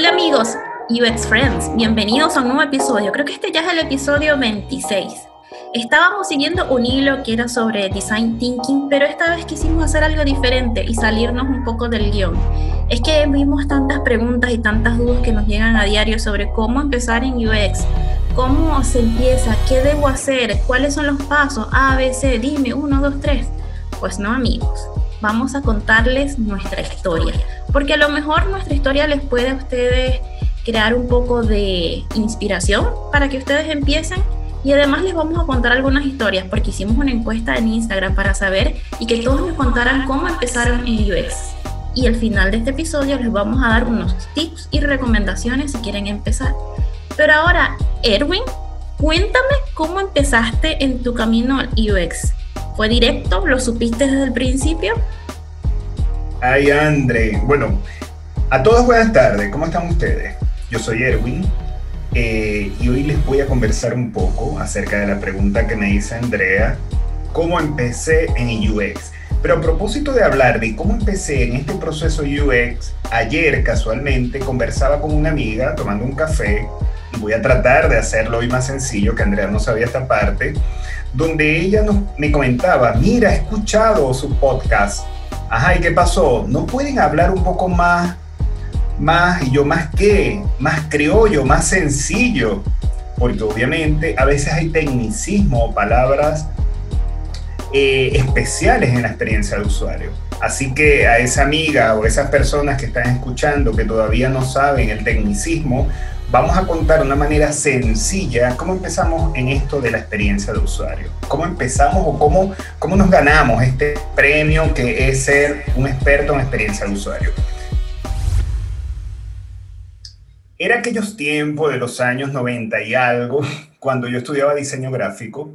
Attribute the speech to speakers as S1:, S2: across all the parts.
S1: Hola amigos, UX Friends, bienvenidos a un nuevo episodio. Creo que este ya es el episodio 26. Estábamos siguiendo un hilo que era sobre design thinking, pero esta vez quisimos hacer algo diferente y salirnos un poco del guion. Es que vimos tantas preguntas y tantas dudas que nos llegan a diario sobre cómo empezar en UX, cómo se empieza, qué debo hacer, cuáles son los pasos, A, B, C, dime, 1, 2, 3. Pues no amigos, vamos a contarles nuestra historia, porque a lo mejor nuestra historia les puede a ustedes crear un poco de inspiración para que ustedes empiecen y además les vamos a contar algunas historias porque hicimos una encuesta en Instagram para saber y que todos nos contaran cómo empezaron en UX. Y al final de este episodio les vamos a dar unos tips y recomendaciones si quieren empezar. Pero ahora, Erwin, cuéntame cómo empezaste en tu camino al UX. ¿Fue directo? ¿Lo supiste desde el principio?
S2: Ay, André. Bueno, a todos buenas tardes. ¿Cómo están ustedes? Yo soy Erwin eh, y hoy les voy a conversar un poco acerca de la pregunta que me hizo Andrea, ¿cómo empecé en UX? Pero a propósito de hablar de cómo empecé en este proceso UX, ayer casualmente conversaba con una amiga tomando un café y voy a tratar de hacerlo hoy más sencillo, que Andrea no sabía esta parte, donde ella me comentaba, mira, he escuchado su podcast. Ajá, ¿y qué pasó? ¿No pueden hablar un poco más más, y yo más qué, más criollo, más sencillo, porque obviamente a veces hay tecnicismo o palabras eh, especiales en la experiencia de usuario. Así que a esa amiga o esas personas que están escuchando que todavía no saben el tecnicismo, vamos a contar una manera sencilla cómo empezamos en esto de la experiencia de usuario. Cómo empezamos o cómo, cómo nos ganamos este premio que es ser un experto en experiencia de usuario. Era aquellos tiempos de los años 90 y algo, cuando yo estudiaba diseño gráfico,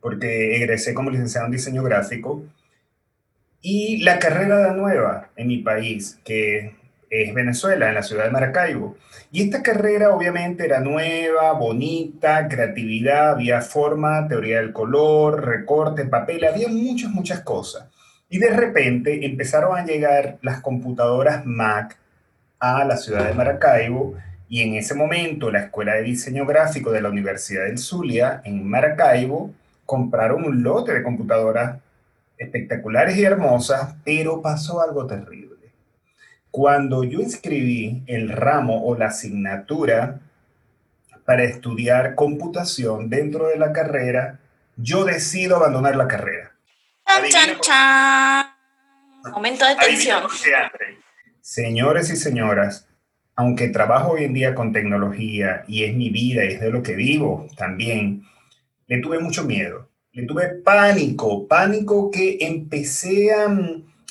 S2: porque egresé como licenciado en diseño gráfico, y la carrera era nueva en mi país, que es Venezuela, en la ciudad de Maracaibo. Y esta carrera obviamente era nueva, bonita, creatividad, había forma, teoría del color, recorte, papel, había muchas, muchas cosas. Y de repente empezaron a llegar las computadoras Mac a la ciudad de Maracaibo y en ese momento la Escuela de Diseño Gráfico de la Universidad del Zulia en Maracaibo compraron un lote de computadoras espectaculares y hermosas, pero pasó algo terrible. Cuando yo inscribí el ramo o la asignatura para estudiar computación dentro de la carrera, yo decido abandonar la carrera.
S1: Chan, chan, Momento de tensión.
S2: Señores y señoras, aunque trabajo hoy en día con tecnología y es mi vida y es de lo que vivo también, le tuve mucho miedo, le tuve pánico, pánico que empecé a,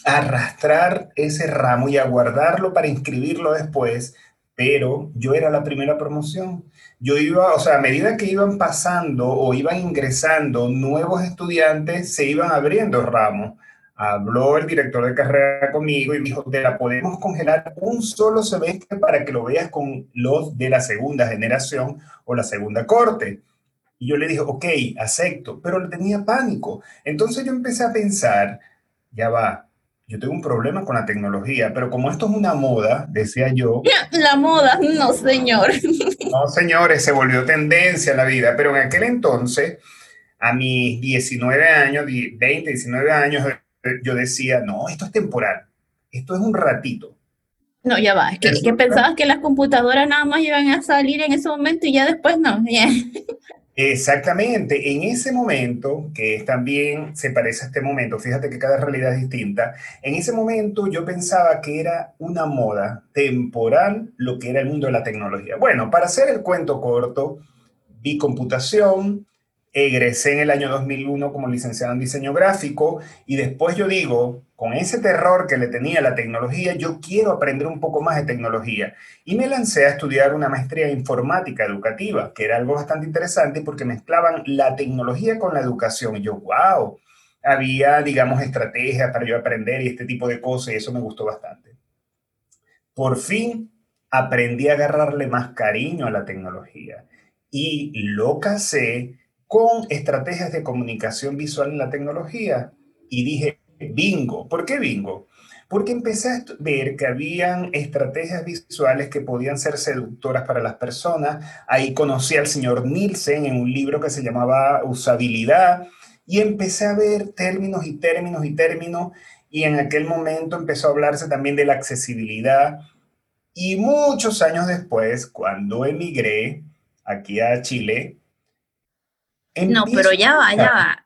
S2: arrastrar ese ramo y a guardarlo para inscribirlo después, pero yo era la primera promoción. Yo iba, o sea, a medida que iban pasando o iban ingresando nuevos estudiantes, se iban abriendo ramos habló el director de carrera conmigo y me dijo, te la podemos congelar un solo semestre para que lo veas con los de la segunda generación o la segunda corte. Y yo le dije, ok, acepto, pero le tenía pánico. Entonces yo empecé a pensar, ya va, yo tengo un problema con la tecnología, pero como esto es una moda, decía yo.
S1: La moda, no señor.
S2: No, señores, se volvió tendencia en la vida, pero en aquel entonces, a mis 19 años, 20, 19 años, yo decía, no, esto es temporal, esto es un ratito.
S1: No, ya va, es que, pensabas que las computadoras nada más iban a salir en ese momento y ya después no.
S2: Exactamente, en ese momento, que también se parece a este momento, fíjate que cada realidad es distinta, en ese momento yo pensaba que era una moda temporal lo que era el mundo de la tecnología. Bueno, para hacer el cuento corto, vi computación, egresé en el año 2001 como licenciado en diseño gráfico y después yo digo, con ese terror que le tenía la tecnología, yo quiero aprender un poco más de tecnología. Y me lancé a estudiar una maestría en informática educativa, que era algo bastante interesante porque mezclaban la tecnología con la educación. Y yo, wow, había, digamos, estrategias para yo aprender y este tipo de cosas y eso me gustó bastante. Por fin aprendí a agarrarle más cariño a la tecnología y lo casé con estrategias de comunicación visual en la tecnología. Y dije, bingo. ¿Por qué bingo? porque empecé a ver que habían estrategias visuales que podían ser seductoras para las personas. Ahí conocí al señor Nielsen en un libro que se llamaba Usabilidad y empecé a ver términos y términos y términos y en aquel momento empezó a hablarse también de la accesibilidad. Y muchos años después, cuando emigré aquí a Chile,
S1: no, pero ya va, ya va.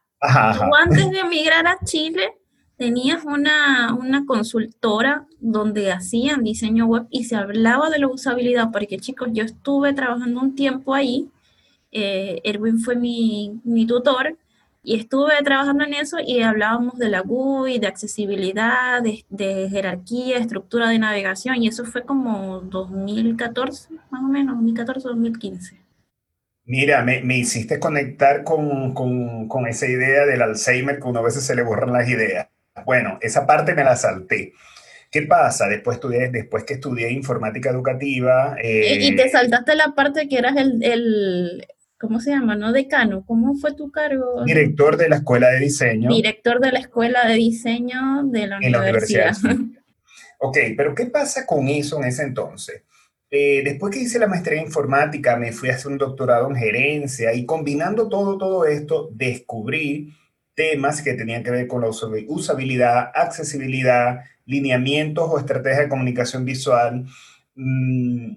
S1: Tú antes de emigrar a Chile tenías una, consultora donde hacían diseño web y se hablaba de la usabilidad, porque chicos, yo estuve trabajando un tiempo ahí, eh, Erwin fue mi, tutor, y estuve trabajando en eso y hablábamos de la GUI, de accesibilidad, de, de, jerarquía, estructura de navegación, y eso fue como 2014, más o menos, 2014-2015.
S2: Mira, me, hiciste conectar con, esa idea del Alzheimer que uno a veces se le borran las ideas. Bueno, esa parte me la salté. ¿Qué pasa? Después, estudié, después que estudié informática educativa...
S1: y, te eh, saltaste la parte que eras el, ¿cómo se llama? ¿No decano? ¿Cómo fue tu cargo?
S2: Director de la Escuela de Diseño.
S1: Director de la Escuela de Diseño de la universidad. La universidad
S2: ok, pero ¿qué pasa con eso en ese entonces? Eh, después que hice la maestría en informática, me fui a hacer un doctorado en gerencia y combinando todo, todo esto, descubrí temas que tenían que ver con la usabilidad, accesibilidad, lineamientos o estrategias de comunicación visual. Mm,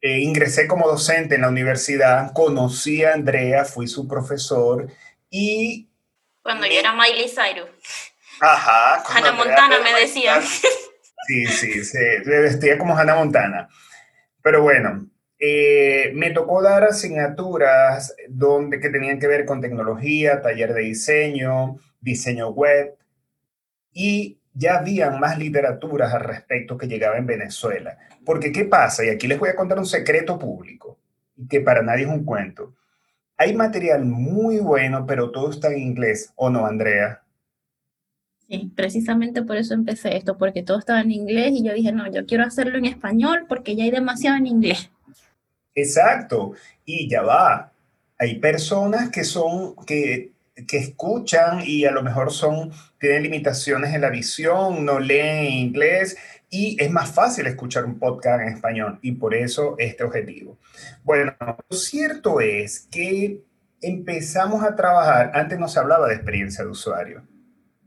S2: eh, ingresé como docente en la universidad, conocí a Andrea, fui su profesor y...
S1: Cuando yo era Miley Cyrus.
S2: Ajá.
S1: Hannah Montana me decía.
S2: Sí, sí, se vestía como Hannah Montana. Pero bueno, eh, me tocó dar asignaturas donde, que tenían que ver con tecnología, taller de diseño, diseño web, y ya habían más literaturas al respecto que llegaba en Venezuela. Porque ¿qué pasa? Y aquí les voy a contar un secreto público, que para nadie es un cuento. Hay material muy bueno, pero todo está en inglés, ¿o no, Andrea?
S1: Precisamente por eso empecé esto, porque todo estaba en inglés y yo dije, no, yo quiero hacerlo en español porque ya hay demasiado en inglés.
S2: Exacto, y ya va. Hay personas que son, que, que escuchan y a lo mejor son, tienen limitaciones en la visión, no leen inglés y es más fácil escuchar un podcast en español y por eso este objetivo. Bueno, lo cierto es que empezamos a trabajar, antes no se hablaba de experiencia de usuario,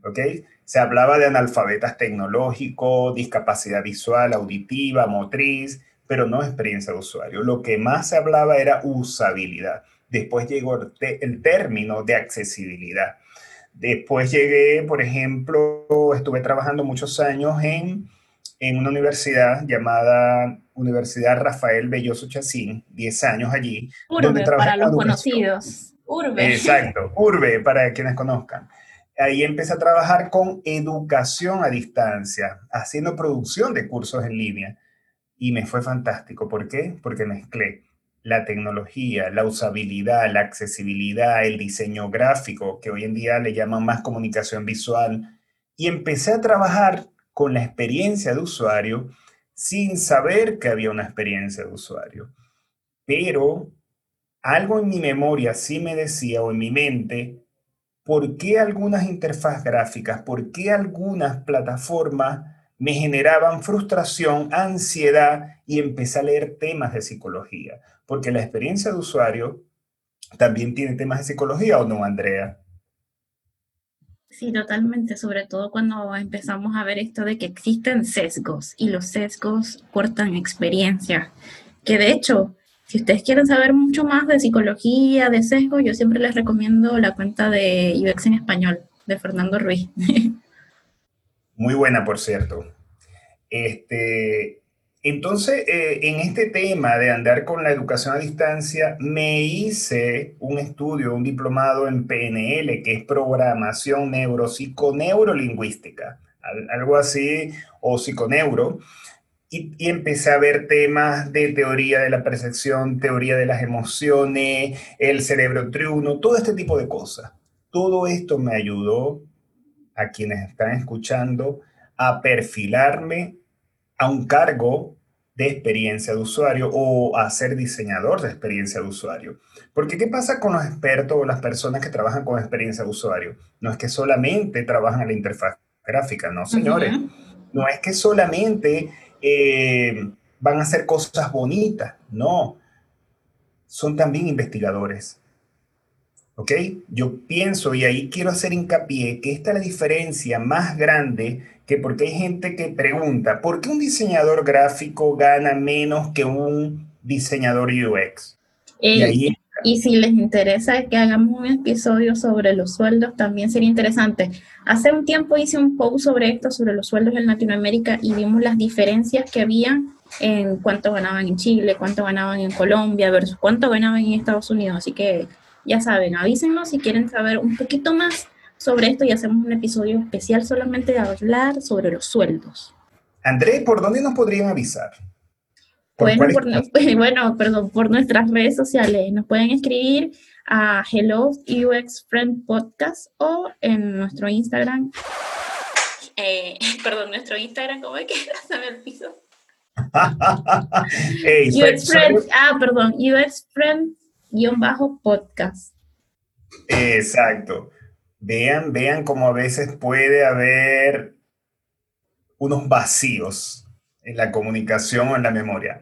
S2: ¿ok? Se hablaba de analfabetas tecnológicos, discapacidad visual, auditiva, motriz, pero no experiencia de usuario. Lo que más se hablaba era usabilidad. Después llegó el, término de accesibilidad. Después llegué, por ejemplo, estuve trabajando muchos años en, en una universidad llamada Universidad Rafael Belloso Chacín, 10 años allí.
S1: Urbe, para los conocidos.
S2: Urbe. Exacto, Urbe, para quienes conozcan ahí empecé a trabajar con educación a distancia, haciendo producción de cursos en línea. Y me fue fantástico. ¿Por qué? Porque mezclé la tecnología, la usabilidad, la accesibilidad, el diseño gráfico, que hoy en día le llaman más comunicación visual, y empecé a trabajar con la experiencia de usuario sin saber que había una experiencia de usuario. Pero algo en mi memoria sí me decía, o en mi mente, por qué algunas interfaz gráficas, por qué algunas plataformas me generaban frustración, ansiedad y empecé a leer temas de psicología, porque la experiencia de usuario también tiene temas de psicología o no, Andrea.
S1: Sí, totalmente, sobre todo cuando empezamos a ver esto de que existen sesgos y los sesgos cortan experiencia, que de hecho si ustedes quieren saber mucho más de psicología, de sesgo, yo siempre les recomiendo la cuenta de UX en español, de Fernando Ruiz.
S2: Muy buena, por cierto. Este, entonces, eh, en este tema de andar con la educación a distancia, me hice un estudio, un diplomado en PNL, que es programación neuropsiconeurolingüística, algo así, o psiconeuro y, empecé a ver temas de teoría de la percepción, teoría de las emociones, el cerebro triuno, todo este tipo de cosas. Todo esto me ayudó a quienes están escuchando a perfilarme a un cargo de experiencia de usuario o a ser diseñador de experiencia de usuario. Porque ¿qué pasa con los expertos o las personas que trabajan con experiencia de usuario? No es que solamente trabajan en la interfaz gráfica, no, señores No es que solamente eh, van a hacer cosas bonitas, no. Son también investigadores. ¿Ok? Yo pienso, y ahí quiero hacer hincapié, que esta es la diferencia más grande que porque hay gente que pregunta, ¿por qué un diseñador gráfico gana menos que un diseñador UX?
S1: y, y si les interesa que hagamos un episodio sobre los sueldos, también sería interesante. Hace un tiempo hice un post sobre esto, sobre los sueldos en Latinoamérica, y vimos las diferencias que había en cuánto ganaban en Chile, cuánto ganaban en Colombia versus cuánto ganaban en Estados Unidos. Así que ya saben, avísenos si quieren saber un poquito más sobre esto y hacemos un episodio especial solamente de hablar sobre los sueldos.
S2: André, ¿por dónde nos podrían avisar?
S1: Bueno, bueno, perdón, por nuestras redes sociales. Nos pueden escribir a Hello UX Friend Podcast o en nuestro Instagram. Eh, perdón, nuestro Instagram, ¿cómo es que en el piso? UX Friend, ah, perdón, UX Friend guion bajo podcast.
S2: Exacto. Vean, vean cómo a veces puede haber unos vacíos en la comunicación o en la memoria.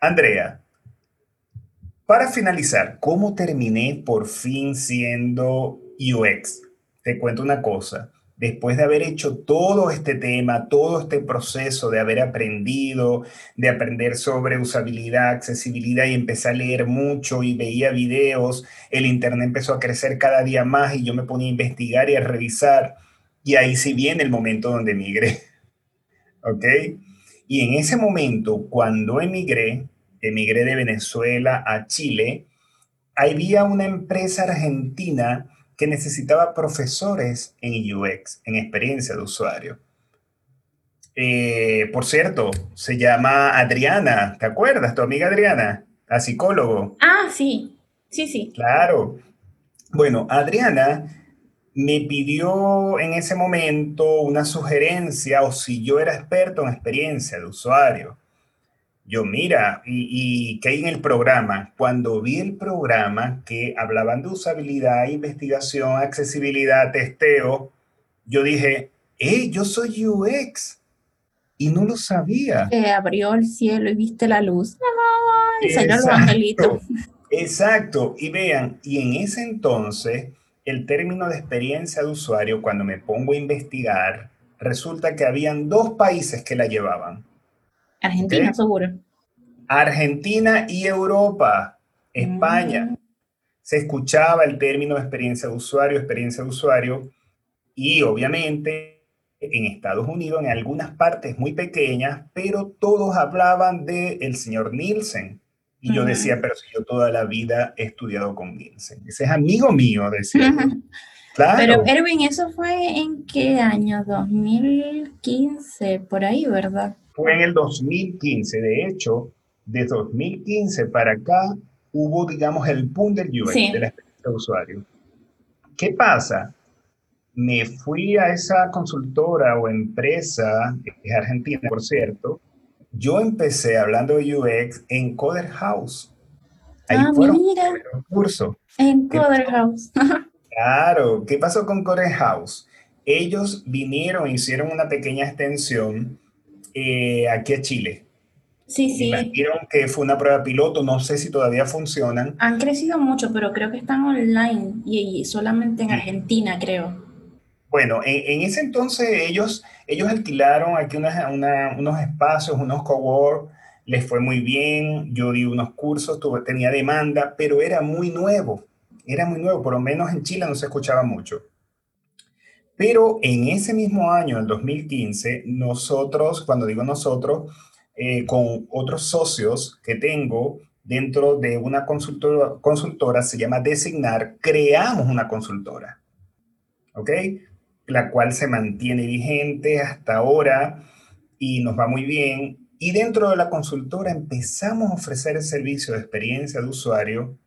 S2: Andrea, para finalizar, ¿cómo terminé por fin siendo UX? Te cuento una cosa después de haber hecho todo este tema, todo este proceso de haber aprendido, de aprender sobre usabilidad, accesibilidad y empecé a leer mucho y veía videos, el Internet empezó a crecer cada día más y yo me ponía a investigar y a revisar y ahí sí viene el momento donde emigré. ¿Ok? Y en ese momento, cuando emigré, emigré de Venezuela a Chile, había una empresa argentina que necesitaba profesores en UX, en experiencia de usuario. Eh, por cierto, se llama Adriana, ¿te acuerdas? Tu amiga Adriana, la psicólogo.
S1: Ah, sí, sí, sí.
S2: Claro. Bueno, Adriana me pidió en ese momento una sugerencia o si yo era experto en experiencia de usuario. Yo, mira, y, y que hay en el programa, cuando vi el programa que hablaban de usabilidad, investigación, accesibilidad, testeo, yo dije, hey, yo soy UX y no lo sabía.
S1: Se abrió el cielo y viste la luz. ¡Ay! Exacto,
S2: exacto. Y vean, y en ese entonces, el término de experiencia de usuario, cuando me pongo a investigar, resulta que habían dos países que la llevaban.
S1: Argentina, seguro.
S2: Argentina y Europa, España. Mm. Se escuchaba el término experiencia de usuario, experiencia de usuario, y obviamente en Estados Unidos, en algunas partes muy pequeñas, pero todos hablaban del el señor Nielsen. Y yo decía, pero si yo toda la vida he estudiado con Nielsen. Ese es amigo mío, decía.
S1: Claro. Pero Erwin, ¿eso fue en qué año? 2015, por ahí, ¿verdad?
S2: Fue en el 2015. De hecho, de 2015 para acá hubo, digamos, el boom del de la experiencia de usuario. ¿Qué pasa? Me fui a esa consultora o empresa, es argentina, por cierto. Yo empecé hablando de UX en Coder House.
S1: Ahí ah, mira. curso. En Coder House.
S2: claro. ¿Qué pasó con Coder House? Ellos vinieron, hicieron una pequeña extensión eh, aquí a Chile.
S1: Sí, sí.
S2: Dijeron que fue una prueba piloto, no sé si todavía funcionan.
S1: Han crecido mucho, pero creo que están online y, solamente en Argentina, creo.
S2: Bueno, en, ese entonces ellos, ellos alquilaron aquí unos espacios, unos cowork, les fue muy bien, yo di unos cursos, tenía demanda, pero era muy nuevo, era muy nuevo, por lo menos en Chile no se escuchaba mucho. Pero en ese mismo año, el 2015, nosotros, cuando digo nosotros, eh, con otros socios que tengo dentro de una consultora, consultora, se llama Designar, creamos una consultora, ¿ok? La cual se mantiene vigente hasta ahora y nos va muy bien. Y dentro de la consultora empezamos a ofrecer el servicio de experiencia de usuario,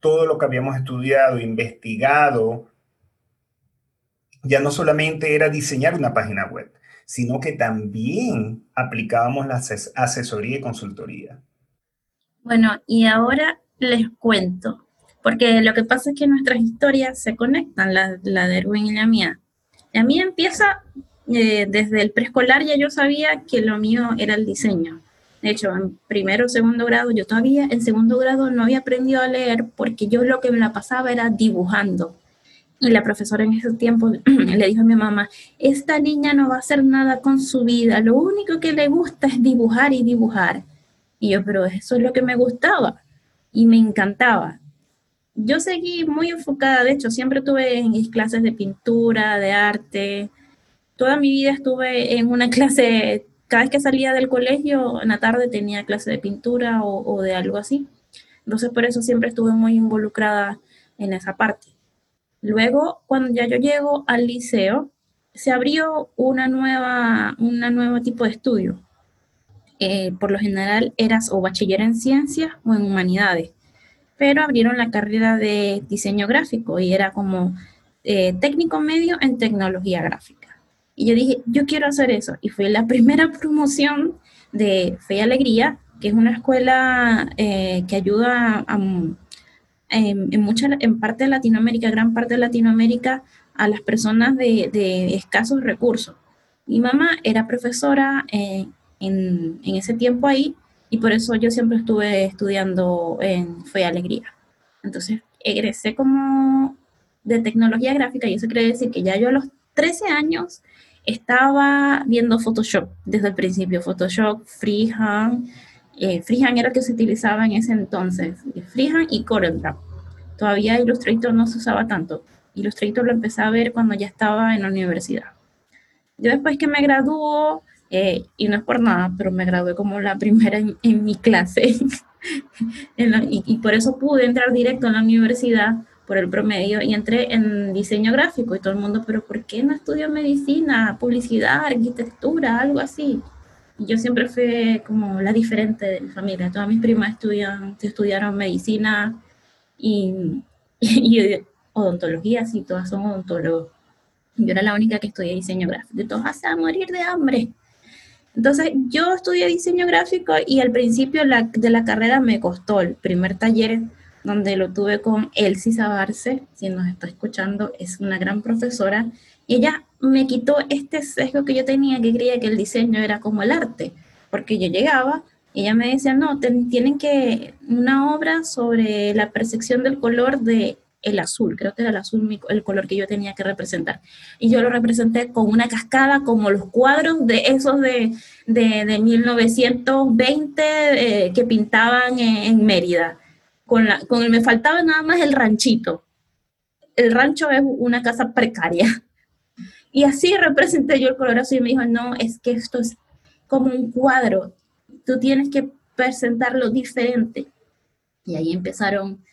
S2: todo lo que habíamos estudiado, investigado, ya no solamente era diseñar una página web, sino que también aplicábamos la asesoría y consultoría.
S1: Bueno, y ahora les cuento, porque lo que pasa es que nuestras historias se conectan, la, de Erwin y la mía. La mía empieza eh, desde el preescolar ya yo sabía que lo mío era el diseño. De hecho, en primero segundo grado, yo todavía en segundo grado no había aprendido a leer porque yo lo que me la pasaba era dibujando. Y la profesora en ese tiempo le dijo a mi mamá, esta niña no va a hacer nada con su vida, lo único que le gusta es dibujar y dibujar. Y yo, pero eso es lo que me gustaba y me encantaba. Yo seguí muy enfocada, de hecho, siempre tuve clases de pintura, de arte. Toda mi vida estuve en una clase, cada vez que salía del colegio, en la tarde tenía clase de pintura o, o de algo así. Entonces, por eso siempre estuve muy involucrada en esa parte. Luego, cuando ya yo llego al liceo, se abrió una nueva, una nuevo tipo de estudio. Eh, por lo general eras o bachiller en ciencias o en humanidades, pero abrieron la carrera de diseño gráfico y era como eh, técnico medio en tecnología gráfica. Y yo dije, yo quiero hacer eso. Y fue la primera promoción de Fe y Alegría, que es una escuela eh, que ayuda a, en, en parte de Latinoamérica, gran parte de Latinoamérica, a las personas de, escasos recursos. Mi mamá era profesora eh, en, ese tiempo ahí y por eso yo siempre estuve estudiando en Fe Alegría. Entonces, egresé como de tecnología gráfica y eso quiere decir que ya yo a los 13 años estaba viendo Photoshop desde el principio, Photoshop, Freehand, eh, freehand era el que se utilizaba en ese entonces, freehand y CorelDRAW. Todavía Illustrator no se usaba tanto. Illustrator lo empecé a ver cuando ya estaba en la universidad. Yo después que me graduó, eh, y no es por nada, pero me gradué como la primera en, mi clase, y, y, por eso pude entrar directo en la universidad por el promedio y entré en diseño gráfico y todo el mundo, pero ¿por qué no estudio medicina, publicidad, arquitectura, algo así? yo siempre fui como la diferente de mi familia. Todas mis primas estudian, estudiaron medicina y, y, odontología, sí, todas son odontólogos. Yo era la única que estudié diseño gráfico. De todas a morir de hambre. Entonces, yo estudié diseño gráfico y al principio de la carrera me costó el primer taller donde lo tuve con Elsie Sabarce, si nos está escuchando, es una gran profesora, ella me quitó este sesgo que yo tenía, que creía que el diseño era como el arte, porque yo llegaba y ella me decía, no, tienen que, una obra sobre la percepción del color de el azul, creo que era el azul el color que yo tenía que representar. Y yo lo representé con una cascada, como los cuadros de esos de, de, 1920 eh, que pintaban en, Mérida. Con, la, con el, me faltaba nada más el ranchito. El rancho es una casa precaria. Y así representé yo el color azul y me dijo, no, es que esto es como un cuadro, tú tienes que presentarlo diferente. Y ahí empezaron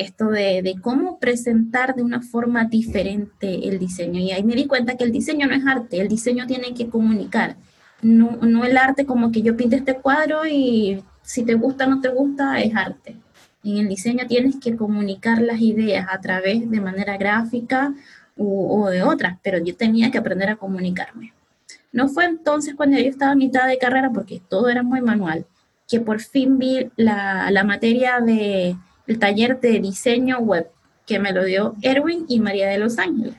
S1: esto de, de, cómo presentar de una forma diferente el diseño. Y ahí me di cuenta que el diseño no es arte, el diseño tiene que comunicar. No, no el arte como que yo pinte este cuadro y si te gusta o no te gusta, es arte. En el diseño tienes que comunicar las ideas a través de manera gráfica o, de otras, pero yo tenía que aprender a comunicarme. No fue entonces cuando yo estaba a mitad de carrera, porque todo era muy manual, que por fin vi la, la materia de el taller de diseño web que me lo dio Erwin y María de Los Ángeles.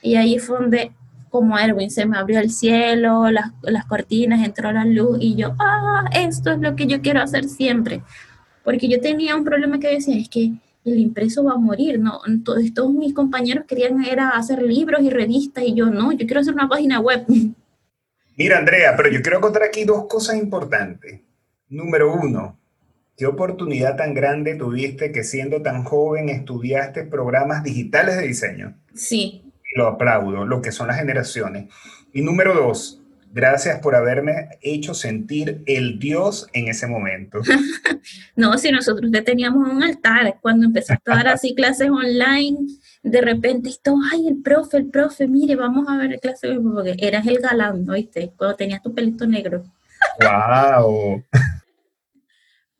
S1: Y ahí fue donde, como Erwin, se me abrió el cielo, las, las cortinas, entró la luz y yo, ah, esto es lo que yo quiero hacer siempre. Porque yo tenía un problema que decía, es que el impreso va a morir, ¿no? Entonces, todos mis compañeros querían era hacer libros y revistas y yo, no, yo quiero hacer una página web.
S2: Mira, Andrea, pero yo quiero contar aquí dos cosas importantes. Número uno, ¿Qué oportunidad tan grande tuviste que siendo tan joven estudiaste programas digitales de diseño?
S1: Sí.
S2: Lo aplaudo, lo que son las generaciones. Y número dos, gracias por haberme hecho sentir el Dios en ese momento.
S1: no, si nosotros ya teníamos un altar, cuando empezaste a dar así clases online, de repente esto, ay, el profe, el profe, mire, vamos a ver clases, porque eras el galán, ¿viste? Cuando tenías tu pelito negro.
S2: ¡Wow!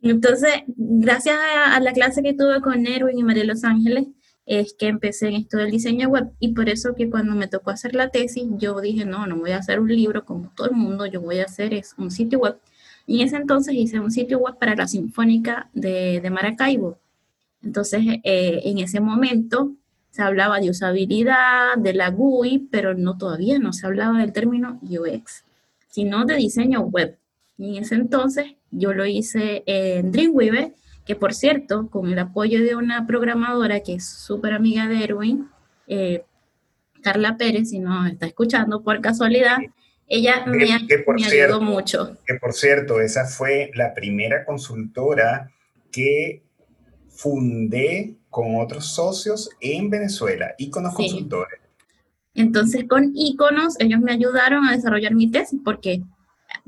S1: Entonces, gracias a, la clase que tuve con Erwin y María Los Ángeles, es que empecé en esto del diseño web y por eso que cuando me tocó hacer la tesis, yo dije, no, no voy a hacer un libro como todo el mundo, yo voy a hacer es un sitio web. Y en ese entonces hice un sitio web para la Sinfónica de, Maracaibo. Entonces, eh, en ese momento se hablaba de usabilidad, de la GUI, pero no todavía no se hablaba del término UX, sino de diseño web. Y en ese entonces yo lo hice en Dreamweaver, que por cierto, con el apoyo de una programadora que es súper amiga de Erwin, eh, Carla Pérez, si no está escuchando por casualidad, ella me, ayudó mucho.
S2: Que por cierto, esa fue la primera consultora que fundé con otros socios en Venezuela, Iconos Consultores.
S1: Entonces, con Iconos, ellos me ayudaron a desarrollar mi tesis, porque,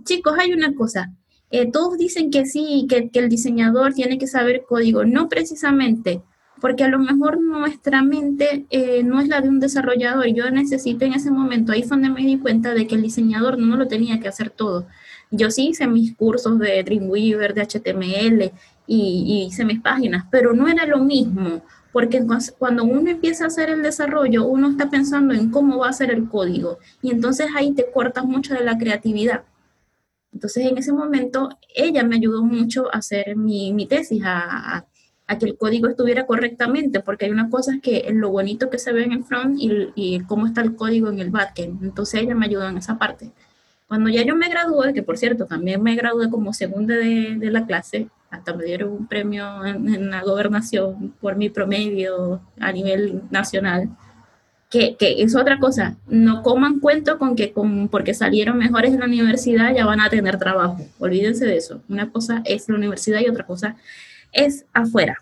S1: chicos, hay una cosa, eh, todos dicen que sí, que, el diseñador tiene que saber código, no precisamente, porque a lo mejor nuestra mente eh, no es la de un desarrollador. Yo necesité en ese momento, ahí fue donde me di cuenta de que el diseñador no lo tenía que hacer todo. Yo sí hice mis cursos de Dreamweaver, de HTML y, hice mis páginas, pero no era lo mismo, porque cuando uno empieza a hacer el desarrollo, uno está pensando en cómo va a ser el código y entonces ahí te cortas mucho de la creatividad. Entonces en ese momento ella me ayudó mucho a hacer mi, mi tesis, a, que el código estuviera correctamente, porque hay una cosa que es lo bonito que se ve en el front y, y cómo está el código en el backend. Entonces ella me ayudó en esa parte. Cuando ya yo me gradué, que por cierto también me gradué como segunda de, de la clase, hasta me dieron un premio en, la gobernación por mi promedio a nivel nacional, que, que, es otra cosa, no coman cuento con que con, porque salieron mejores en la universidad ya van a tener trabajo, olvídense de eso, una cosa es la universidad y otra cosa es afuera.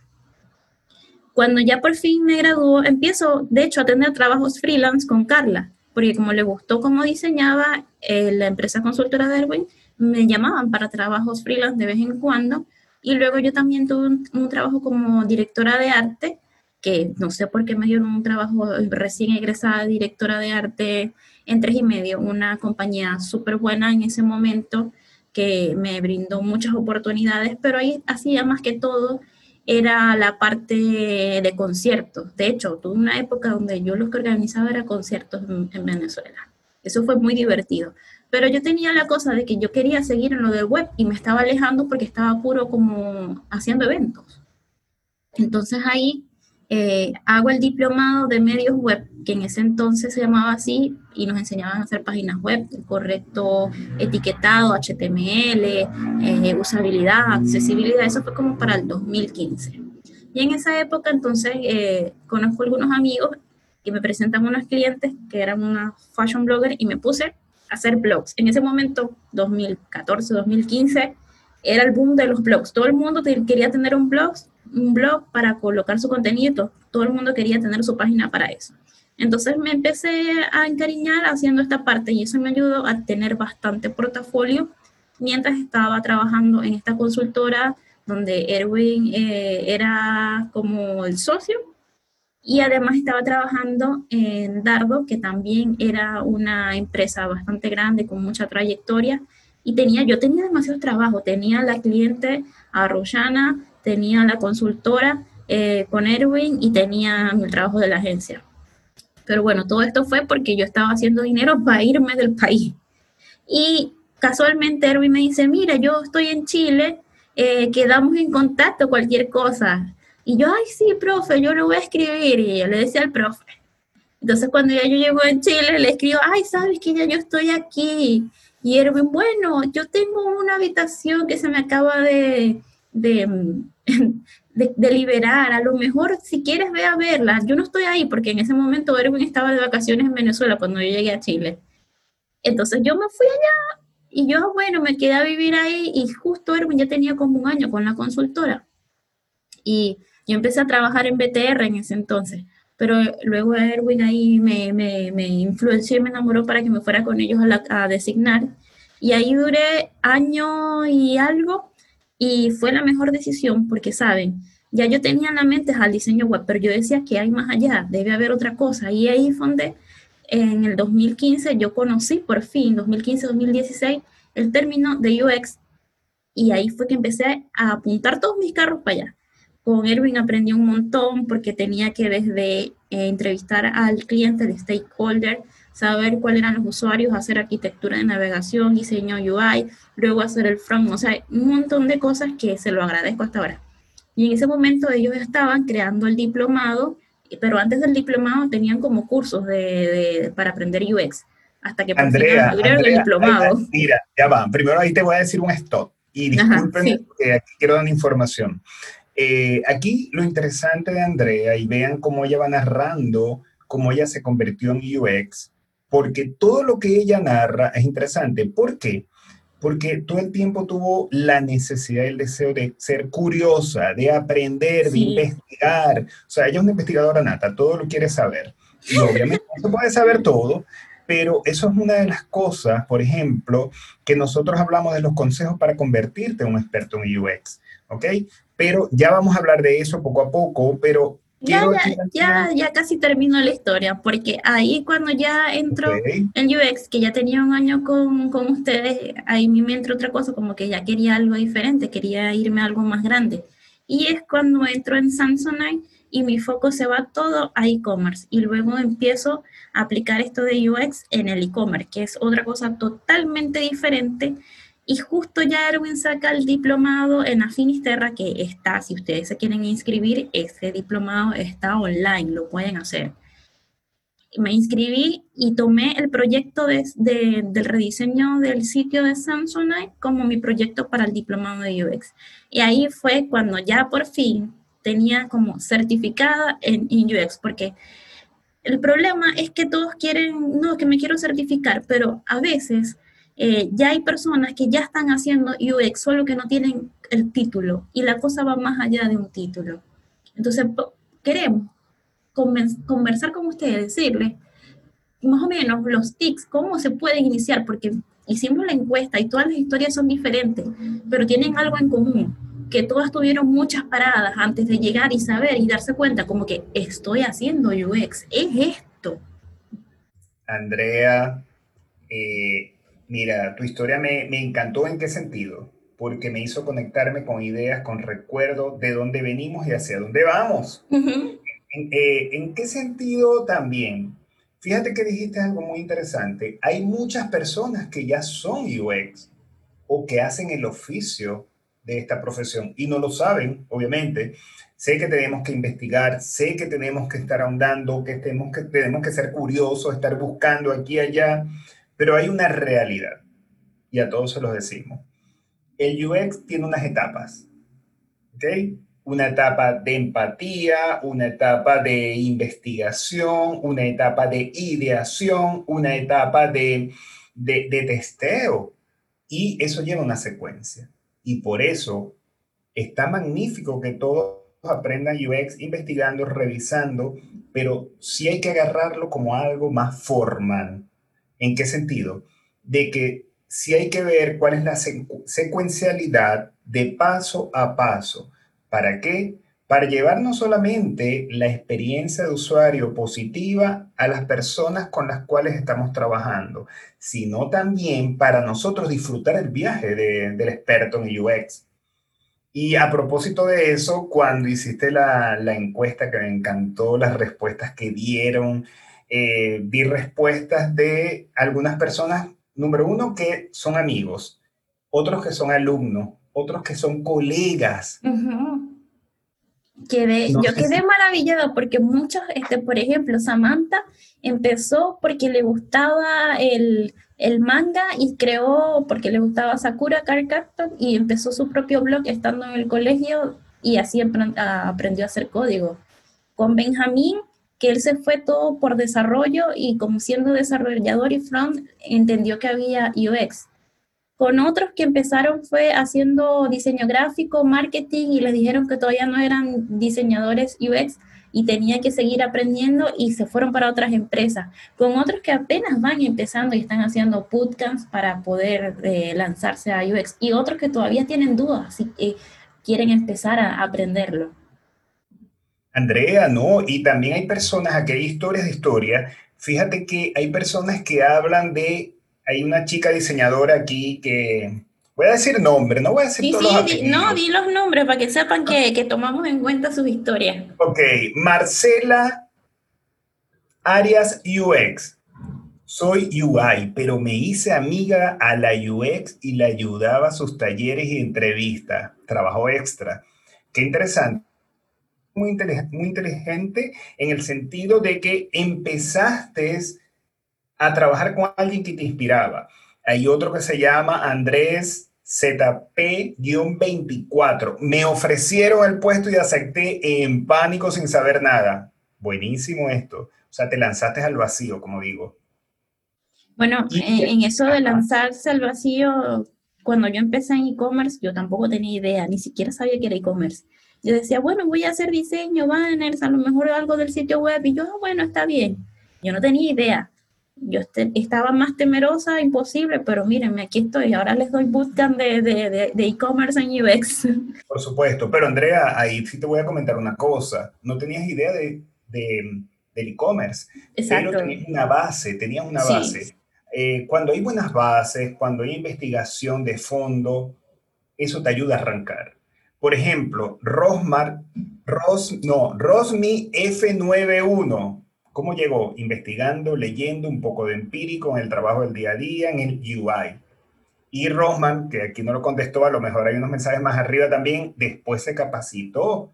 S1: Cuando ya por fin me graduó, empiezo de hecho a tener trabajos freelance con Carla, porque como le gustó cómo diseñaba eh, la empresa consultora de Erwin, me llamaban para trabajos freelance de vez en cuando. Y luego yo también tuve un, trabajo como directora de arte, que no sé por qué me dieron un trabajo recién egresada directora de arte en tres y medio, una compañía súper buena en ese momento que me brindó muchas oportunidades, pero ahí hacía más que todo era la parte de conciertos. De hecho, tuve una época donde yo lo que organizaba era conciertos en, Venezuela. Eso fue muy divertido. Pero yo tenía la cosa de que yo quería seguir en lo del web y me estaba alejando porque estaba puro como haciendo eventos. Entonces ahí eh, hago el diplomado de medios web, que en ese entonces se llamaba así, y nos enseñaban a hacer páginas web, el correcto etiquetado, HTML, eh, usabilidad, accesibilidad, eso fue como para el 2015. Y en esa época entonces eh, conozco algunos amigos que me presentan unos clientes que eran una fashion blogger y me puse a hacer blogs. En ese momento, 2014, 2015, era el boom de los blogs. Todo el mundo quería tener un blog un blog para colocar su contenido, todo el mundo quería tener su página para eso. Entonces me empecé a encariñar haciendo esta parte y eso me ayudó a tener bastante portafolio mientras estaba trabajando en esta consultora donde Erwin eh, era como el socio. Y además estaba trabajando en Dardo, que también era una empresa bastante grande con mucha trayectoria. Y tenía, yo tenía demasiado trabajo, tenía la cliente a tenía la consultora eh, con Erwin y tenía el trabajo de la agencia. Pero bueno, todo esto fue porque yo estaba haciendo dinero para irme del país. Y casualmente Erwin me dice, mira, yo estoy en Chile, eh, quedamos en contacto, cualquier cosa. Y yo, ay, sí, profe, yo lo voy a escribir. Y yo le decía al profe. Entonces cuando ya yo llego en Chile, le escribo, ay, sabes que ya yo estoy aquí. Y Erwin, bueno, yo tengo una habitación que se me acaba de, de, de, liberar. A lo mejor, si quieres, ve a verla. Yo no estoy ahí porque en ese momento Erwin estaba de vacaciones en Venezuela cuando yo llegué a Chile. Entonces yo me fui allá y yo, bueno, me quedé a vivir ahí y justo Erwin ya tenía como un año con la consultora. Y yo empecé a trabajar en BTR en ese entonces. Pero luego Erwin ahí me, me, me influenció y me enamoró para que me fuera con ellos a, a designar. Y ahí duré año y algo y fue la mejor decisión porque, saben, ya yo tenía en la mente al diseño web, pero yo decía que hay más allá, debe haber otra cosa. Y ahí fue donde en el 2015 yo conocí por fin, 2015-2016, el término de UX. Y ahí fue que empecé a apuntar todos mis carros para allá. Con Erwin aprendí un montón porque tenía que desde eh, entrevistar al cliente, el stakeholder, saber cuáles eran los usuarios, hacer arquitectura de navegación, diseño UI, luego hacer el front, o sea, un montón de cosas que se lo agradezco hasta ahora. Y en ese momento ellos estaban creando el diplomado pero antes del diplomado tenían como cursos de, para aprender UX, hasta que
S2: Andrea, el diplomado. mira, ya va, primero ahí te voy a decir un stop, y disculpen que aquí quiero dar información. Eh, aquí lo interesante de Andrea, y vean cómo ella va narrando cómo ella se convirtió en UX, porque todo lo que ella narra es interesante. ¿Por qué? Porque todo el tiempo tuvo la necesidad y el deseo de ser curiosa, de aprender, de investigar. O sea, ella es una investigadora nata, todo lo quiere saber. Y obviamente no puede saber todo, pero eso es una de las cosas, por ejemplo, que nosotros hablamos de los consejos para convertirte en un experto en UX, ¿ok? Pero ya vamos a hablar de eso poco a poco, pero
S1: ya, ya, ya, casi terminó la historia, porque ahí cuando ya entró en UX, que ya tenía un año con, con ustedes, ahí me entró otra cosa, como que ya quería algo diferente, quería irme a algo más grande. Y es cuando entro en Samsonite y mi foco se va todo a e-commerce. Y luego empiezo a aplicar esto de UX en el e-commerce, que es otra cosa totalmente diferente y justo ya Erwin saca el diplomado en Afinisterra, que está, si ustedes se quieren inscribir, ese diplomado está online, lo pueden hacer. Me inscribí y tomé el proyecto de, del rediseño del sitio de Samsonite como mi proyecto para el diplomado de UX. Y ahí fue cuando ya por fin tenía como certificada en, en UX, porque el problema es que todos quieren, no, que me quiero certificar, pero a veces eh, ya hay personas que ya están haciendo UX, solo que no tienen el título y la cosa va más allá de un título. Entonces, queremos conversar con ustedes, decirles más o menos los tics, cómo se pueden iniciar, porque hicimos la encuesta y todas las historias son diferentes, pero tienen algo en común, que todas tuvieron muchas paradas antes de llegar y saber y darse cuenta como que estoy haciendo UX, es esto.
S2: Andrea, eh, Mira, tu historia me, encantó en qué sentido, porque me hizo conectarme con ideas, con recuerdos de dónde venimos y hacia dónde vamos. Eh, en, qué sentido también? Fíjate que dijiste algo muy interesante. Hay muchas personas que ya son UX o que hacen el oficio de esta profesión y no lo saben, obviamente. Sé que tenemos que investigar, sé que tenemos que estar ahondando, que tenemos que, tenemos que ser curiosos, estar buscando aquí y allá pero hay una realidad, y a todos se los decimos. El UX tiene unas etapas, ¿ok? Una etapa de empatía, una etapa de investigación, una etapa de ideación, una etapa de, de, de testeo. Y eso lleva una secuencia. Y por eso está magnífico que todos aprendan UX investigando, revisando, pero sí hay que agarrarlo como algo más formal. ¿En qué sentido? De que si hay que ver cuál es la secuencialidad de paso a paso. ¿Para qué? Para llevar no solamente la experiencia de usuario positiva a las personas con las cuales estamos trabajando, sino también para nosotros disfrutar el viaje del experto en UX. Y a propósito de eso, cuando hiciste la, la encuesta que me encantó, las respuestas que dieron, eh, vi respuestas de algunas personas, número uno, que son amigos, otros que son alumnos, otros que son colegas.
S1: quedé, yo quedé maravillada porque muchos, este, por ejemplo, Samantha empezó porque le gustaba el, el manga y creó porque le gustaba Sakura Card Captor y empezó su propio blog estando en el colegio y así aprendió a hacer código. Con Benjamín que él se fue todo por desarrollo y como siendo desarrollador y front, entendió que había UX. Con otros que empezaron fue haciendo diseño gráfico, marketing y les dijeron que todavía no eran diseñadores UX y tenía que seguir aprendiendo y se fueron para otras empresas. Con otros que apenas van empezando y están haciendo bootcamps para poder eh, lanzarse a UX y otros que todavía tienen dudas y quieren empezar a aprenderlo.
S2: Andrea, no, y también hay personas, aquí hay historias de historia. Fíjate que hay personas que hablan de, hay una chica diseñadora aquí que, voy a decir nombre, no voy a decir todos
S1: sí, No, di los nombres para que sepan que, que tomamos en cuenta sus historias.
S2: Ok, Marcela Arias UX. Soy UI, pero me hice amiga a la UX y le ayudaba a sus talleres y entrevistas, trabajo extra. Qué interesante muy, muy inteligente en el sentido de que empezaste a trabajar con alguien que te inspiraba. Hay otro que se llama Andrés ZP-24. Me ofrecieron el puesto y acepté en pánico sin saber nada. Buenísimo esto. O sea, te lanzaste al vacío, como digo.
S1: Bueno, en, eso de lanzarse al vacío, cuando yo empecé en e-commerce, yo tampoco tenía idea, ni siquiera sabía que era e-commerce. Yo decía, bueno, voy a hacer diseño, banners, a lo mejor algo del sitio web, y yo, ah, bueno, está bien. Yo no tenía idea yo este, estaba más temerosa, imposible, pero mírenme, aquí estoy. Ahora les doy bootcamp de e-commerce en UX.
S2: Por supuesto, pero Andrea, ahí sí te voy a comentar una cosa. No tenías idea de, del e-commerce, pero tenías una base, tenías una base. Eh, cuando hay buenas bases, cuando hay investigación de fondo, eso te ayuda a arrancar. Por ejemplo, Rosmar, Ros, no, Rosmi F91 ¿Cómo llegó? Investigando, leyendo un poco de empírico en el trabajo del día a día, en el UI. Y Rosman, que aquí no lo contestó, a lo mejor hay unos mensajes más arriba también, después se capacitó,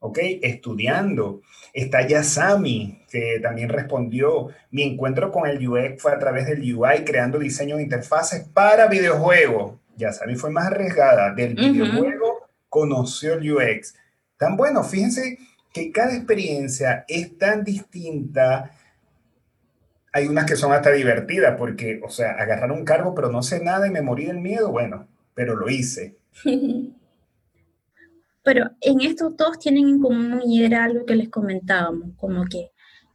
S2: ¿ok? Estudiando. Está Yasami, que también respondió, mi encuentro con el UX fue a través del UI, creando diseño de interfaces para videojuegos. Yasami fue más arriesgada, del videojuego conoció el UX. Tan bueno, fíjense que cada experiencia es tan distinta. Hay unas que son hasta divertidas porque, o sea, agarrar un cargo pero no sé nada y me morí del miedo, bueno, pero lo hice.
S1: Pero en esto todos tienen en común y era algo que les comentábamos, como que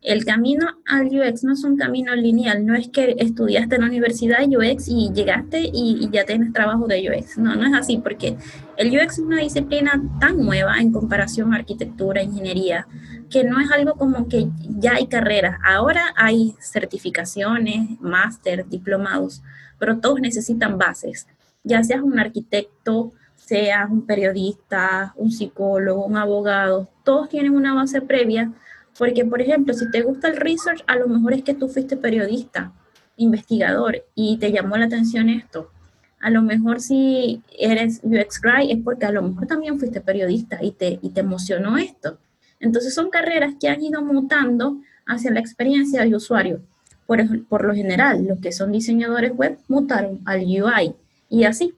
S1: el camino al UX no es un camino lineal, no es que estudiaste en la universidad UX y llegaste y, ya tienes trabajo de UX. No, no es así, porque el UX es una disciplina tan nueva en comparación a arquitectura, ingeniería, que no es algo como que ya hay carreras. Ahora hay certificaciones, máster, diplomados, pero todos necesitan bases. Ya seas un arquitecto, seas un periodista, un psicólogo, un abogado, todos tienen una base previa porque, por ejemplo, si te gusta el research, a lo mejor es que tú fuiste periodista, investigador, y te llamó la atención esto. A lo mejor si eres UX Guy es porque a lo mejor también fuiste periodista y te, y te emocionó esto. Entonces son carreras que han ido mutando hacia la experiencia del usuario. Por, por lo general, los que son diseñadores web mutaron al UI y así.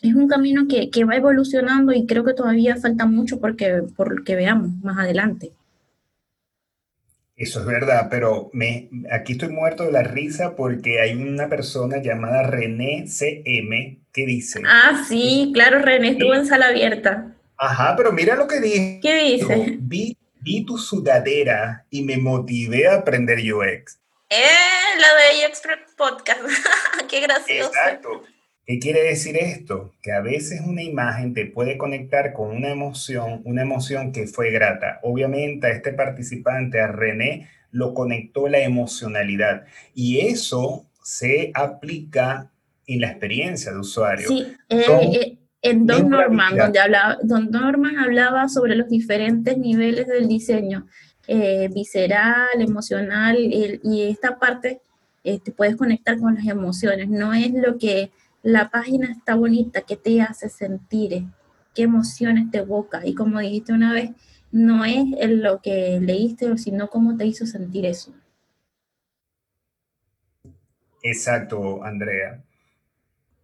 S1: Es un camino que, que va evolucionando y creo que todavía falta mucho porque, por que veamos más adelante.
S2: Eso es verdad, pero me, aquí estoy muerto de la risa porque hay una persona llamada René CM que dice...
S1: Ah, sí, claro, René estuvo en sala abierta.
S2: Ajá, pero mira lo que dice.
S1: ¿Qué dice?
S2: Vi, vi tu sudadera y me motivé a aprender UX.
S1: Eh, lo de UX Podcast. Qué gracioso.
S2: Exacto. ¿Qué quiere decir esto? Que a veces una imagen te puede conectar con una emoción, una emoción que fue grata. Obviamente a este participante, a René, lo conectó la emocionalidad y eso se aplica en la experiencia de usuario.
S1: Sí, eh, eh, en Don Norman, donde hablaba, Don Norman hablaba sobre los diferentes niveles del diseño, eh, visceral, emocional, y esta parte te puedes conectar con las emociones, no es lo que la página está bonita, ¿qué te hace sentir? ¿Qué emociones te evoca? Y como dijiste una vez, no es lo que leíste, sino cómo te hizo sentir eso.
S2: Exacto, Andrea.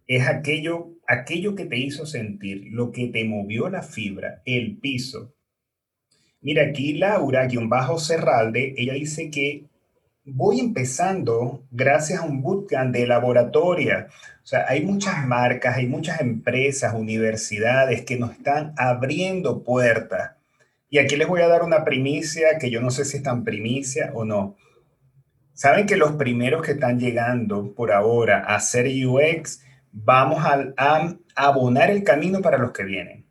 S2: Es aquello, aquello que te hizo sentir, lo que te movió la fibra, el piso. Mira, aquí Laura, guion bajo Cerralde, ella dice que voy empezando gracias a un bootcamp de laboratoria. O sea, hay muchas marcas, hay muchas empresas, universidades que nos están abriendo puertas. Y aquí les voy a dar una primicia que yo no sé si es tan primicia o no. Saben que los primeros que están llegando por ahora a hacer UX, vamos a, abonar el camino para los que vienen.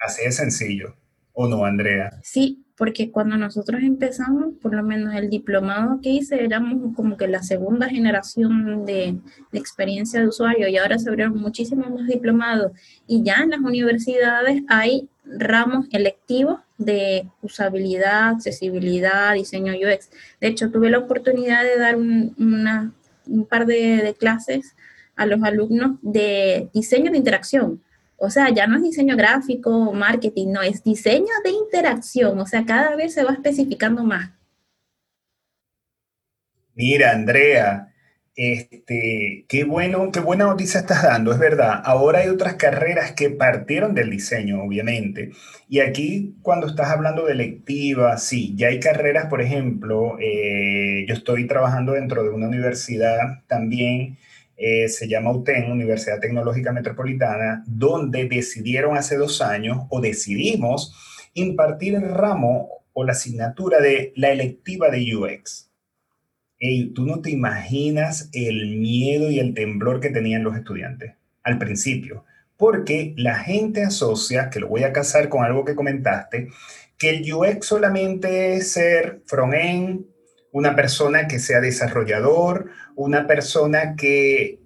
S2: Así de sencillo. ¿O no, Andrea?
S1: Sí, porque cuando nosotros empezamos, por lo menos el diplomado que hice, éramos como que la segunda generación de, experiencia de usuario y ahora se abrieron muchísimos más diplomados y ya en las universidades hay ramos electivos de usabilidad, accesibilidad, diseño UX. De hecho, tuve la oportunidad de dar un, par de clases a los alumnos de diseño de interacción O sea, ya no es diseño gráfico, marketing, no, es diseño de interacción. O sea, cada vez se va especificando más.
S2: Mira, Andrea, este, qué bueno, qué buena noticia estás dando, es verdad. Ahora hay otras carreras que partieron del diseño, obviamente. Y aquí, cuando estás hablando de electiva, sí, ya hay carreras, por ejemplo, eh, yo estoy trabajando dentro de una universidad también, eh, se llama UTEN, Universidad Tecnológica Metropolitana, donde decidieron hace dos años, o decidimos, impartir el ramo o la asignatura de la electiva de UX tú no te imaginas el miedo y el temblor que tenían los estudiantes al principio, porque la gente asocia, que lo voy a casar con algo que comentaste, que el UX solamente es ser front-end, una persona que sea desarrollador, una persona que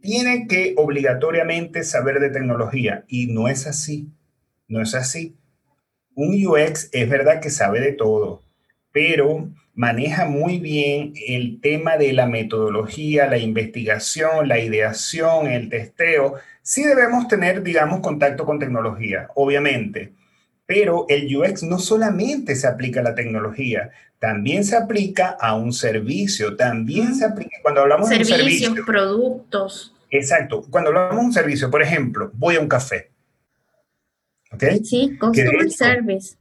S2: tiene que obligatoriamente saber de tecnología. Y no es así, no es así. Un UX es verdad que sabe de todo, pero maneja muy bien el tema de la metodología, la investigación, la ideación, el testeo. Sí debemos tener, digamos, contacto con tecnología, obviamente, pero el UX no solamente se aplica a la tecnología, también se aplica a un servicio, también se aplica, cuando hablamos de un servicio,
S1: productos.
S2: Exacto, cuando hablamos de un servicio, por ejemplo, voy a un café
S1: Sí, Customer Service.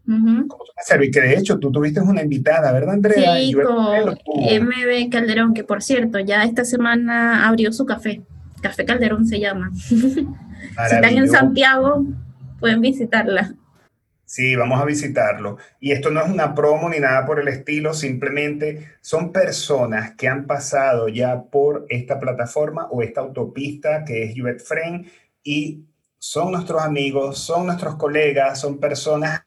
S2: Service, que de hecho tú tuviste una invitada, ¿verdad, Andrea?
S1: Sí, con MB Calderón, que por cierto, ya esta semana abrió su café. Café Calderón se llama. si están en Santiago, pueden visitarla.
S2: Sí, vamos a visitarlo. Y esto no es una promo ni nada por el estilo, simplemente son personas que han pasado ya por esta plataforma o esta autopista que es Friend y son nuestros amigos, son nuestros colegas, son personas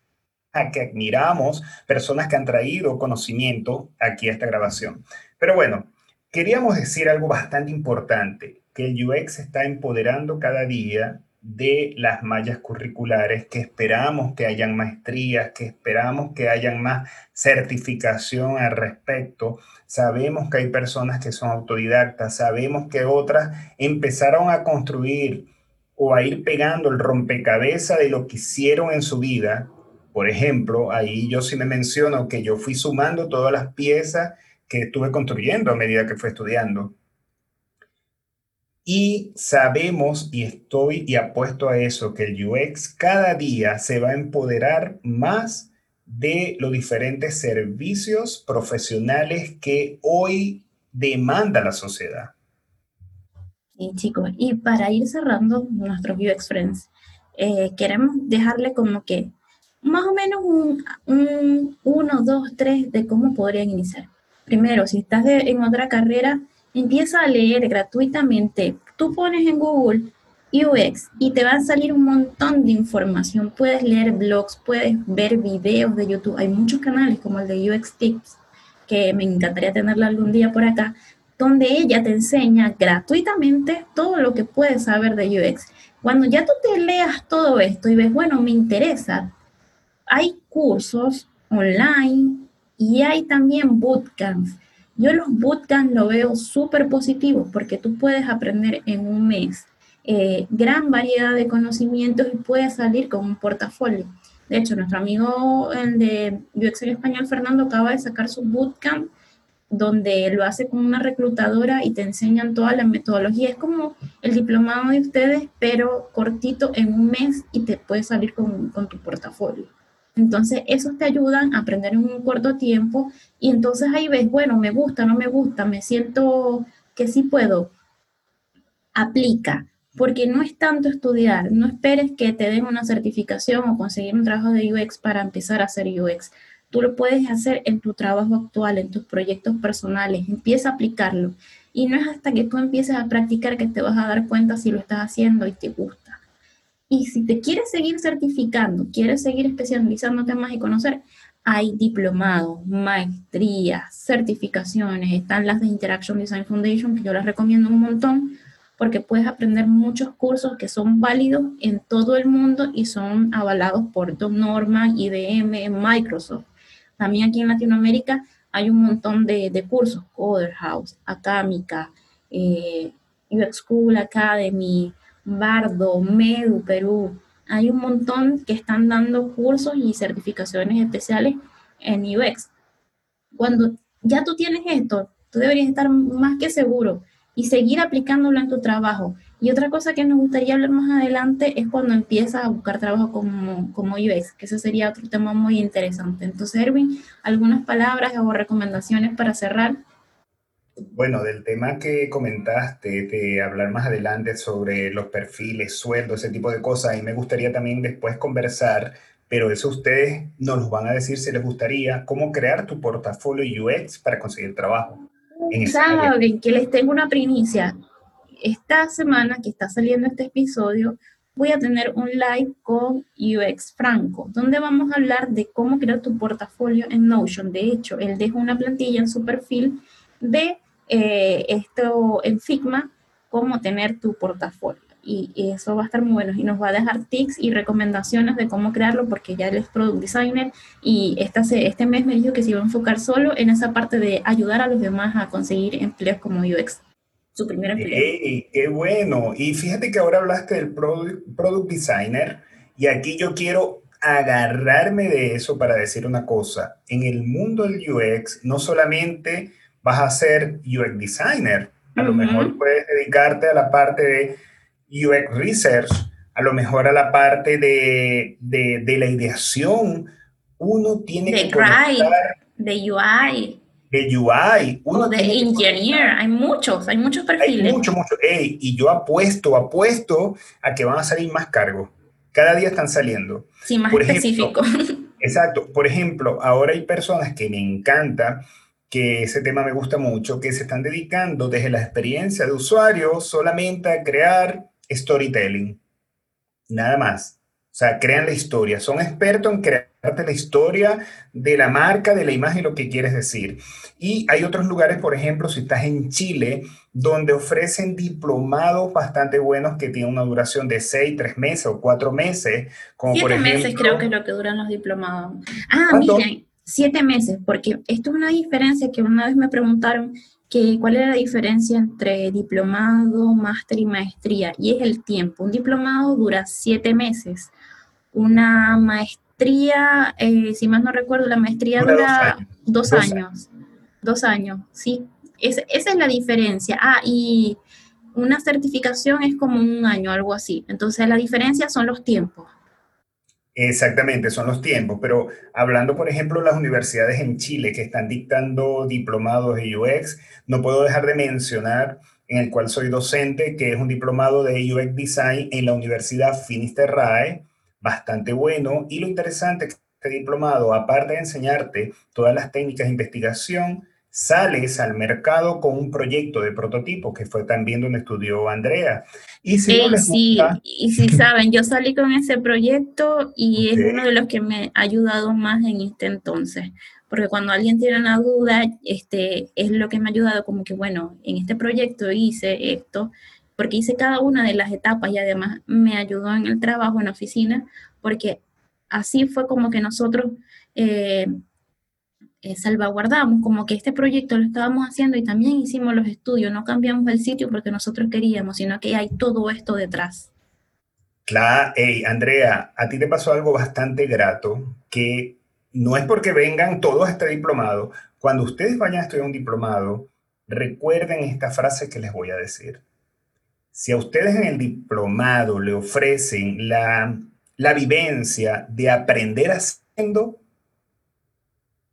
S2: a que admiramos, personas que han traído conocimiento aquí a esta grabación. Pero bueno, queríamos decir algo bastante importante, que el UX está empoderando cada día de las mallas curriculares, que esperamos que hayan maestrías, que esperamos que hayan más certificación al respecto. Sabemos que hay personas que son autodidactas, sabemos que otras empezaron a construir o a ir pegando el rompecabezas de lo que hicieron en su vida. Por ejemplo, ahí yo sí me menciono que yo fui sumando todas las piezas que estuve construyendo a medida que fui estudiando. Y sabemos, y estoy y apuesto a eso, que el UX cada día se va a empoderar más de los diferentes servicios profesionales que hoy demanda la sociedad.
S1: Sí, chicos, y para ir cerrando nuestros UX Friends, eh, queremos dejarle como que más o menos un, un, uno, dos, tres de cómo podrían iniciar. Primero, si estás en otra carrera, empieza a leer gratuitamente. Tú pones en Google UX y te va a salir un montón de información. Puedes leer blogs, puedes ver videos de YouTube. Hay muchos canales como el de UX Tips, que me encantaría tenerla algún día por acá, donde ella te enseña gratuitamente todo lo que puedes saber de UX. Cuando ya tú te leas todo esto y ves, bueno, me interesa, hay cursos online y hay también bootcamps. Yo los bootcamps lo veo súper positivo porque tú puedes aprender en un mes eh, gran variedad de conocimientos y puedes salir con un portafolio. De hecho, nuestro amigo el de UX en español, Fernando, acaba de sacar su bootcamp donde lo hace con una reclutadora y te enseñan toda la metodología. Es como el diplomado de ustedes, pero cortito en un mes y te puedes salir con, con tu portafolio. Entonces, esos te ayudan a aprender en un corto tiempo y entonces ahí ves, bueno, me gusta, no me gusta, me siento que sí puedo. Aplica, porque no es tanto estudiar, no esperes que te den una certificación o conseguir un trabajo de UX para empezar a hacer UX. Tú lo puedes hacer en tu trabajo actual, en tus proyectos personales. Empieza a aplicarlo. Y no es hasta que tú empieces a practicar que te vas a dar cuenta si lo estás haciendo y te gusta. Y si te quieres seguir certificando, quieres seguir especializándote más y conocer, hay diplomados, maestrías, certificaciones. Están las de Interaction Design Foundation, que yo las recomiendo un montón, porque puedes aprender muchos cursos que son válidos en todo el mundo y son avalados por Norma, IBM, Microsoft. También aquí en Latinoamérica hay un montón de, cursos, Coder House, Acámica, eh, UX School Academy, Bardo, Medu, Perú. Hay un montón que están dando cursos y certificaciones especiales en UX. Cuando ya tú tienes esto, tú deberías estar más que seguro y seguir aplicándolo en tu trabajo. Y otra cosa que nos gustaría hablar más adelante es cuando empiezas a buscar trabajo como, como UX, que ese sería otro tema muy interesante. Entonces, Erwin, algunas palabras o recomendaciones para cerrar.
S2: Bueno, del tema que comentaste, de hablar más adelante sobre los perfiles, sueldos, ese tipo de cosas, y me gustaría también después conversar, pero eso ustedes nos lo van a decir si les gustaría, cómo crear tu portafolio UX para conseguir trabajo.
S1: Saben que les tengo una primicia. Esta semana que está saliendo este episodio, voy a tener un live con UX Franco, donde vamos a hablar de cómo crear tu portafolio en Notion. De hecho, él deja una plantilla en su perfil de eh, esto en Figma, cómo tener tu portafolio. Y, eso va a estar muy bueno y nos va a dejar tips y recomendaciones de cómo crearlo porque ya él es product designer y esta, este mes me dijo que se iba a enfocar solo en esa parte de ayudar a los demás a conseguir empleos como UX. Su primer empleo.
S2: ¡Qué bueno! Y fíjate que ahora hablaste del product, product designer y aquí yo quiero agarrarme de eso para decir una cosa. En el mundo del UX no solamente vas a ser UX designer. A lo mejor puedes dedicarte a la parte de UX research, a lo mejor a la parte de, de, la ideación. Uno tiene
S1: de
S2: que...
S1: de UI.
S2: De UI.
S1: Uno o de engineer. Hay muchos, hay muchos perfiles.
S2: Hay muchos, muchos. y yo apuesto, apuesto a que van a salir más cargos. Cada día están saliendo.
S1: Sí, más específico.
S2: exacto. Por ejemplo, ahora hay personas que me encanta que ese tema me gusta mucho, que se están dedicando desde la experiencia de usuario solamente a crear storytelling. Nada más. O sea, crean la historia. Son expertos en crearte la historia de la marca, de la imagen, lo que quieres decir. Y hay otros lugares, por ejemplo, si estás en Chile, donde ofrecen diplomados bastante buenos que tienen una duración de seis, tres meses o cuatro meses.
S1: Como Siete meses creo que es lo que duran los diplomados. Ah, miren, siete meses, porque esto es una diferencia que una vez me preguntaron que cuál era la diferencia entre diplomado, máster y maestría, y es el tiempo. Un diplomado dura siete meses, una maestría, eh, si más no recuerdo, la maestría dura, dos, años. dos años. sí, esa es la diferencia. Ah, y una certificación es como un año, algo así. Entonces la diferencia son los tiempos.
S2: Exactamente, son los tiempos, pero hablando, por ejemplo, de las universidades en Chile que están dictando diplomados de UX, no puedo dejar de mencionar en el cual soy docente, que es un diplomado de UX Design en la Universidad Finisterrae, bastante bueno, y lo interesante es que este diplomado, aparte de enseñarte todas las técnicas de investigación, sales al mercado con un proyecto de prototipo, que fue también donde estudió Andrea.
S1: Y si sí, y si saben, yo salí con ese proyecto y es uno de los que me ha ayudado más en este entonces, porque cuando alguien tiene una duda, este, es lo que me ha ayudado como que, bueno, en este proyecto hice esto, porque hice cada una de las etapas y además me ayudó en el trabajo en la oficina, porque así fue como que nosotros... Eh, eh, salvaguardamos, como que este proyecto lo estábamos haciendo y también hicimos los estudios, no cambiamos el sitio porque nosotros queríamos, sino que hay todo esto detrás.
S2: Claro, hey, Andrea, a ti te pasó algo bastante grato, que no es porque vengan todos a este diplomado, cuando ustedes vayan a estudiar un diplomado, recuerden esta frase que les voy a decir. Si a ustedes en el diplomado le ofrecen la, la vivencia de aprender haciendo,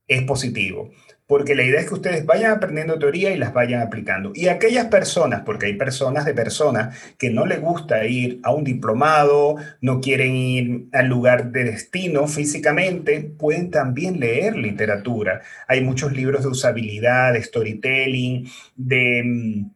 S2: es positivo, porque la idea es que ustedes vayan aprendiendo teoría y las vayan aplicando. Y aquellas personas, porque hay personas de personas que no les gusta ir a un diplomado, no quieren ir al lugar de destino físicamente, pueden también leer literatura. Hay muchos libros de usabilidad, de storytelling, de mm,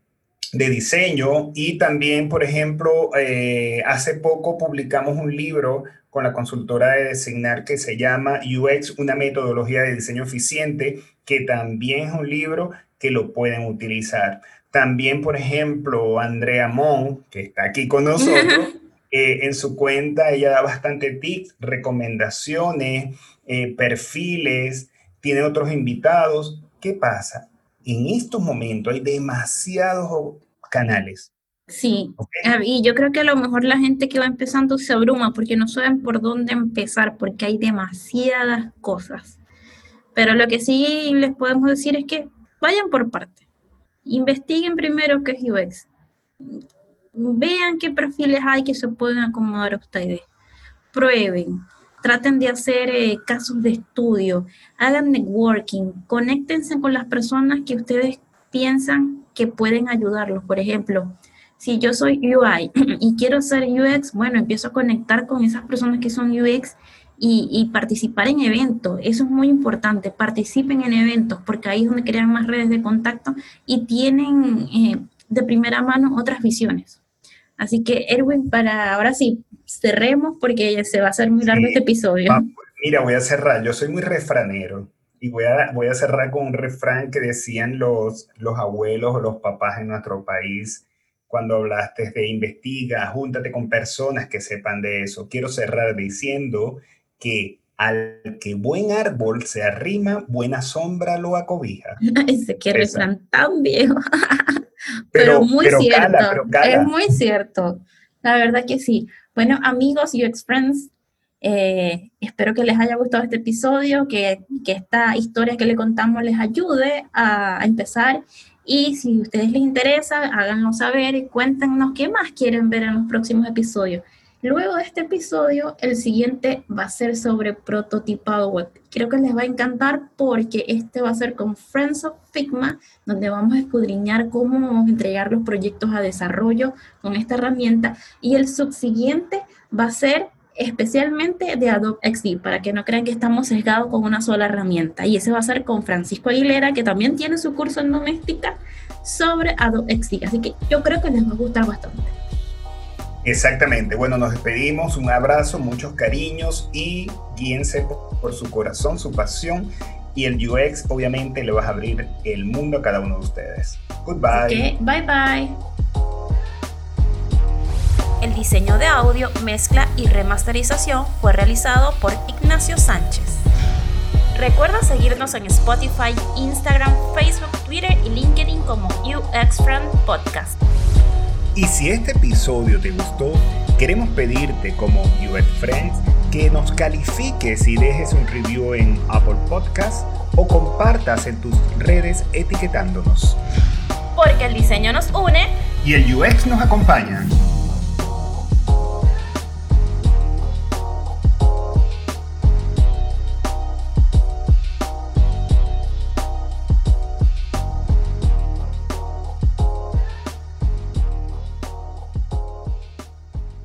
S2: de diseño y también, por ejemplo, eh, hace poco publicamos un libro con la consultora de designar que se llama UX, una metodología de diseño eficiente, que también es un libro que lo pueden utilizar. También, por ejemplo, Andrea Mon, que está aquí con nosotros, eh, en su cuenta ella da bastante tips, recomendaciones, eh, perfiles, tiene otros invitados. ¿Qué pasa? En estos momentos hay demasiados canales
S1: Sí, y yo creo que a lo mejor la gente que va empezando se abruma porque no saben por dónde empezar, porque hay demasiadas cosas. Pero lo que sí les podemos decir es que vayan por parte. Investiguen primero qué es UX. Vean qué perfiles hay que se pueden acomodar a ustedes. Prueben. Traten de hacer eh, casos de estudio. Hagan networking. Conéctense con las personas que ustedes piensan que pueden ayudarlos. Por ejemplo, si yo soy UI y quiero ser UX, bueno, empiezo a conectar con esas personas que son UX y, participar en eventos. Eso es muy importante. Participen en eventos porque ahí es donde crean más redes de contacto y tienen eh, de primera mano otras visiones. Así que, Erwin, para ahora sí, cerremos porque se va a hacer muy largo este episodio.
S2: mira, voy a cerrar. Yo soy muy refranero y voy a, voy a cerrar con un refrán que decían los, los abuelos o los papás en nuestro país cuando hablaste de investiga, júntate con personas que sepan de eso. Quiero cerrar diciendo que al que buen árbol se arrima, buena sombra lo acobija.
S1: Ese que refrán tan viejo. pero, muy cierto. Es muy cierto. La verdad que sí. Bueno, amigos UX Friends, eh, espero que les haya gustado este episodio, que, que, esta historia que le contamos les ayude a, a empezar y si a ustedes les interesa, háganlo saber y cuéntenos qué más quieren ver en los próximos episodios. Luego de este episodio, el siguiente va a ser sobre prototipado web. Creo que les va a encantar porque este va a ser con Friends of Figma, donde vamos a escudriñar cómo vamos a entregar los proyectos a desarrollo con esta herramienta. Y el subsiguiente va a ser especialmente de Adobe XD, para que no crean que estamos sesgados con una sola herramienta. Y ese va a ser con Francisco Aguilera, que también tiene su curso en doméstica sobre Adobe XD. Así que yo creo que les va a gustar bastante.
S2: Exactamente. Bueno, nos despedimos. Un abrazo, muchos cariños y guíense por su corazón, su pasión. Y el UX obviamente le va a abrir el mundo a cada uno de ustedes. Goodbye.
S1: Bye bye.
S3: El diseño de audio, mezcla y remasterización fue realizado por Ignacio Sánchez. Recuerda seguirnos en Spotify, Instagram, Facebook, Twitter y LinkedIn como UX Friend Podcast.
S2: Y si este episodio te gustó, queremos pedirte como UX Friends que nos califiques y dejes un review en Apple Podcast o compartas en tus redes etiquetándonos.
S3: Porque el diseño nos une
S2: y el UX nos acompaña.